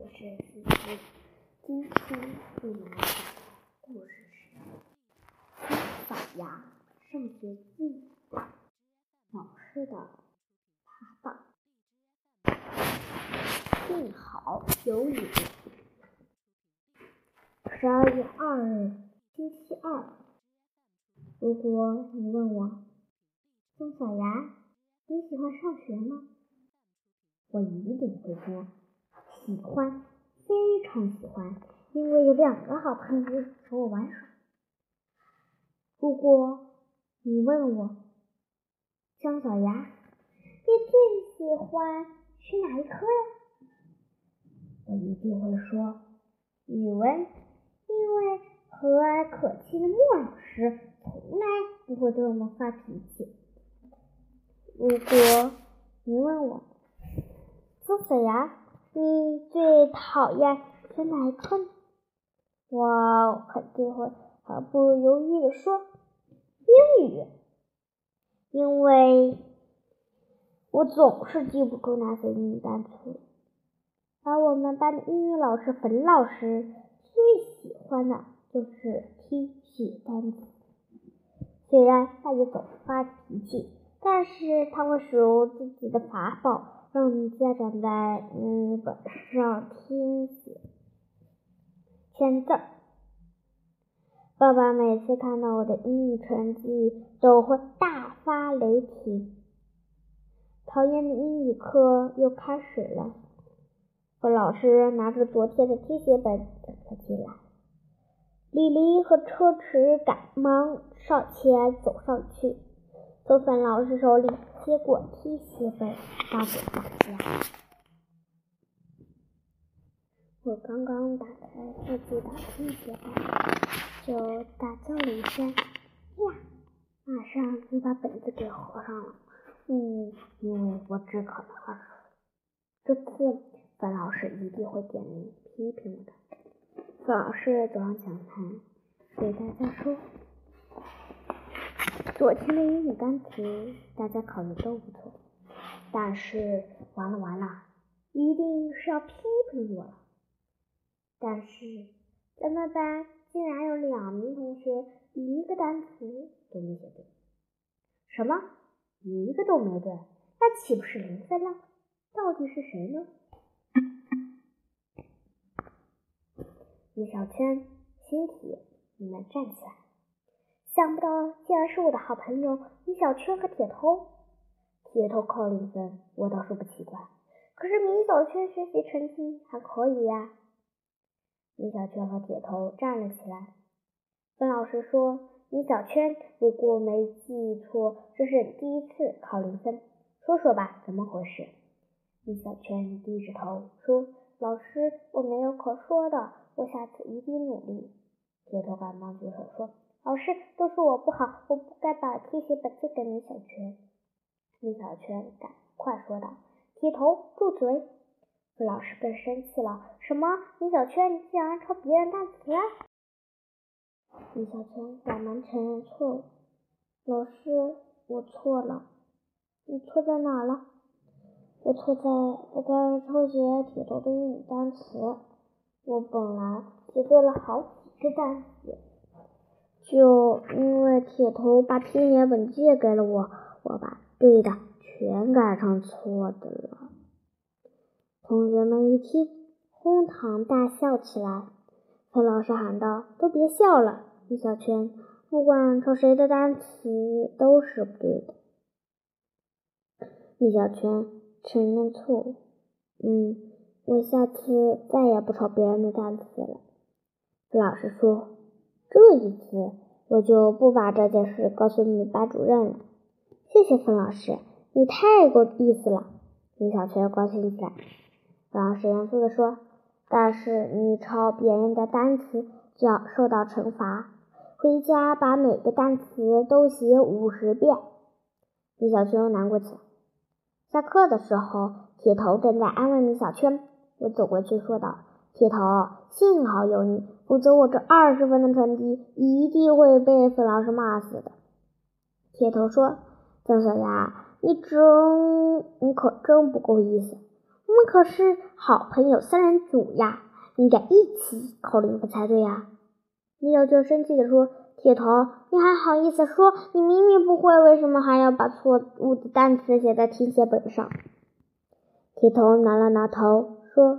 我是思思，今天为你们讲的故事是《扫牙上学记》老师的爬档。幸好有雨。十二月二日，星期二。如果你问我，姜小牙，你喜欢上学吗？我一定会说。喜欢，非常喜欢，因为有两个好朋友和我玩耍。如果你问我，姜小牙，你最喜欢学哪一科呀？我一定会说语文，因为和蔼可亲的莫老师从来不会对我们发脾气。如果你问我，姜小牙。你最讨厌学哪一科？我肯定会毫不犹豫地说英语，因为我总是记不住那些英语单词，而我们班的英语老师冯老师最喜欢的就是听写单词。虽然他也总发脾气，但是他会使用自己的法宝。让家长在嗯本上听写签字。爸爸每次看到我的英语成绩，都会大发雷霆。讨厌的英语课又开始了。和老师拿着昨天的听写本走了进来。李黎和车迟赶忙上前走上去，从范老师手里。接过听写本，发给大家。我刚刚打开自己的听写本，就大叫了一声：“呀！”马上就把本子给合上了。嗯，因为我只考了二十这次范老师一定会点名批评我的。范老师走上讲台，对大家说。昨天的英语单词，大家考的都不错，但是完了完了，一定是要批评我了。但是咱们班竟然有两名同学一个单词都没写对，什么？一个都没对，那岂不是零分了？到底是谁呢？米小圈、星体，你们站起来。想不到，竟然是我的好朋友米小圈和铁头。铁头考零分，我倒是不奇怪。可是米小圈学习成绩还可以呀。米小圈和铁头站了起来。孙老师说：“米小圈，如果没记错，这是第一次考零分，说说吧，怎么回事？”米小圈低着头说：“老师，我没有可说的，我下次一定努力。”铁头赶忙举手说。老师，都是我不好，我不该把听写本借给米小圈。米小圈赶快说道：“铁头，住嘴！”傅老师更生气了：“什么？米小圈，你竟然抄别人单词？”米小圈赶忙承认错误：“老师，我错了。你错在哪了？我错在不该抄写铁头的英语单词。我本来写对了好几个单词。”就因为铁头把听写本借给了我，我把对的全改成错的了。同学们一听，哄堂大笑起来。陈老师喊道：“都别笑了，米小圈，不管抄谁的单词都是不对的。”米小圈承认错误：“嗯，我下次再也不抄别人的单词了。”老师说。这一次，我就不把这件事告诉你班主任了。谢谢冯老师，你太够意思了。米小圈高兴起来。冯老师严肃地说：“但是你抄别人的单词就要受到惩罚，回家把每个单词都写五十遍。”米小圈又难过起来。下课的时候，铁头正在安慰米小圈。我走过去说道。铁头，幸好有你，否则我这二十分的成绩一定会被傅老师骂死的。铁头说：“姜小牙，你真，你可真不够意思。我们可是好朋友三人组呀，应该一起考零分才对呀。米小圈生气地说：“铁头，你还好意思说？你明明不会，为什么还要把错误的单词写在听写本上？”铁头挠了挠头，说：“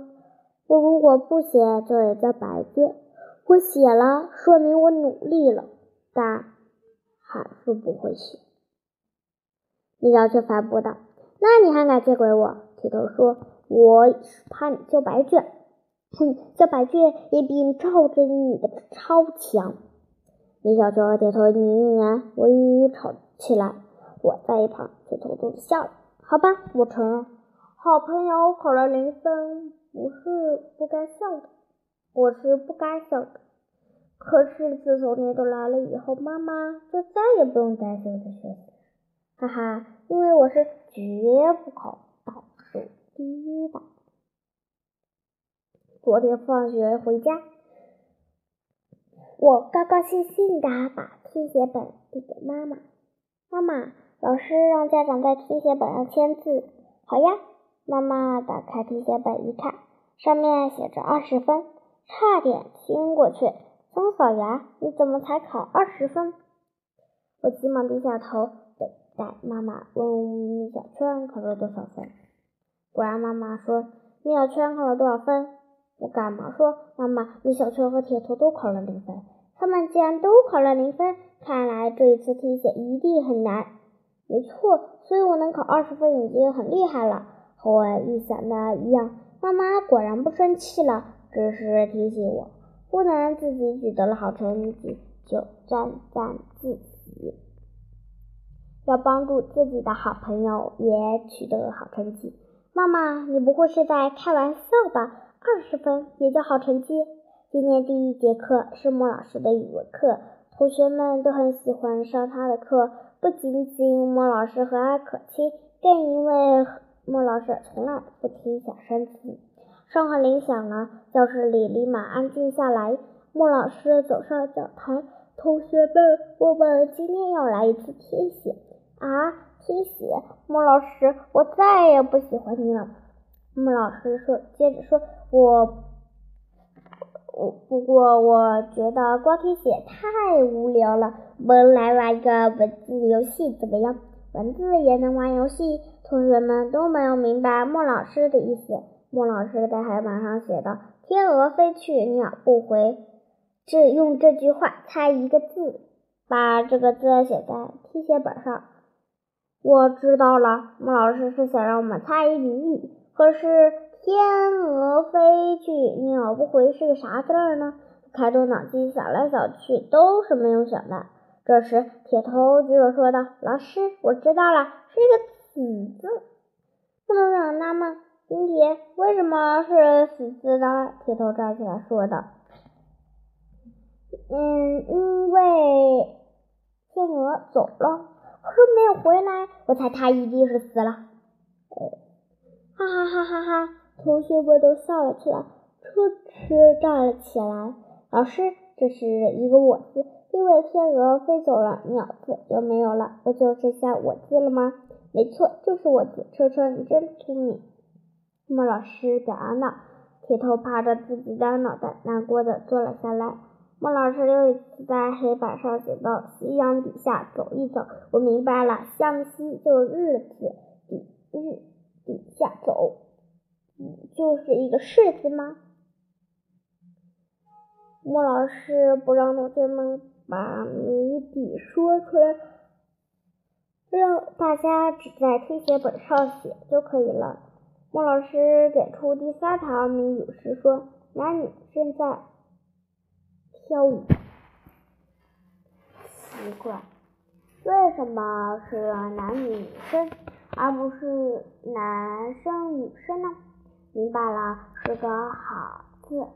我如果不写，这也叫白卷。我写了，说明我努力了，但还是不会写。”米小圈反驳道：“那你还敢借给我？”铁头说：“我怕你交白卷。”哼，交白卷也比你照着你的超强。米小圈和铁头你一言我一语吵起来，我在一旁却偷偷的笑了。好吧，我承认，好朋友考了零分不是不该笑的，我是不该笑的。可是自从你都来了以后，妈妈就再也不用担心我的学习，哈哈，因为我是绝不考倒数第一的。昨天放学回家，我高高兴兴的把听写本递给妈妈。妈妈，老师让家长在听写本上签字。好呀。妈妈打开听写本一看，上面写着二十分，差点亲过去。姜小牙，你怎么才考二十分？我急忙低下头等待妈妈问米小圈考了多少分。果然，妈妈说米小圈考了多少分？我赶忙说：“妈妈，米小圈和铁头都考了零分。他们既然都考了零分，看来这一次听写一定很难。没错，所以我能考二十分已经很厉害了，和我预想的一样。妈妈果然不生气了，只是提醒我，不能自己取得了好成绩就沾沾自喜，要帮助自己的好朋友也取得好成绩。妈妈，你不会是在开玩笑吧？”二十分也叫好成绩。今天第一节课是莫老师的语文课，同学们都很喜欢上他的课。不仅仅莫老师和蔼可亲，更因为莫老师从来不听小声词。上课铃响了，教室里立马安静下来。莫老师走上讲台：“同学们，我们今天要来一次听写啊！听写，莫老师，我再也不喜欢你了。”莫老师说，接着说：“我，我不过我觉得光听写太无聊了，我们来玩一个文字游戏怎么样？文字也能玩游戏？”同学们都没有明白莫老师的意思。莫老师在黑板上写道：“天鹅飞去，鸟不回。”这用这句话猜一个字，把这个字写在听写本上。我知道了，莫老师是想让我们猜谜语。可是天鹅飞去，鸟不回是个啥字儿呢？开动脑筋想来想去，都是没有想的。这时，铁头举手说道：“老师，我知道了，是一个此字。”那么让人纳闷，今天为什么是死字呢？铁头站起来说道：“嗯，因为天鹅走了，可是没有回来，我猜它一定是死了。”哈哈哈哈哈！同学们都笑了起来，车迟站了起来。老师，这是一个“我”字，因为天鹅飞走了，鸟字就没有了，不就剩下“我”字了吗？没错，就是“我”字。车车，你真聪明。莫老师表扬道。铁头趴着自己的脑袋，难过的坐了下来。莫老师又一次在黑板上写道：“夕阳底下走一走。”我明白了，向西就是日字，底日。底下走，就是一个柿子吗？莫老师不让同学们把谜底说出来，让大家只在听写本上写就可以了。莫老师给出第三条谜语时说：“男女正在跳舞。”奇怪，为什么是男女生？而不是男生女生呢？明白了，是个好字。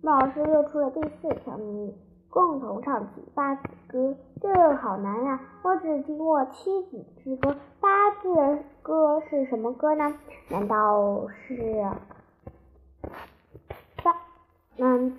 莫老师又出了第四条谜语：共同唱起八子歌。这好难呀！我只听过七子之歌，八字歌是什么歌呢？难道是八？难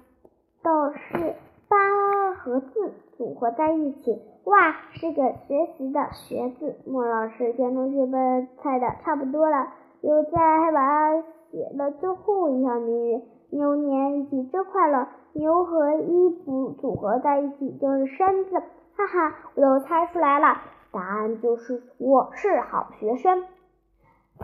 道是八和字组合在一起？哇，是个学习的学字。莫老师见同学们猜的差不多了，又在把写了最后一条谜语：牛年一起真快乐？牛和一组组合在一起就是生字。哈哈，我又猜出来了，答案就是我是好学生。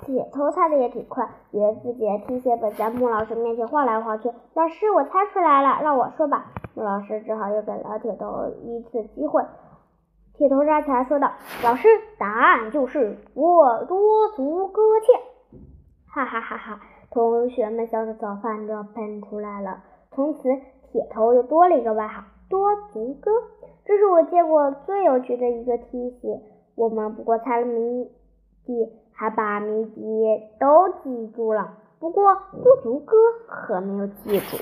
铁头猜的也挺快，觉得自己的题写本在穆老师面前晃来晃去。老师，我猜出来了，让我说吧。穆老师只好又给了铁头一次机会。铁头站起来说道：“老师，答案就是我多足歌欠。”哈哈哈哈！同学们笑得早饭都要喷出来了。从此，铁头又多了一个外号——多足哥。这是我见过最有趣的一个题型。我们不过猜了谜底，还把谜底都记住了。不过，多足哥可没有记住。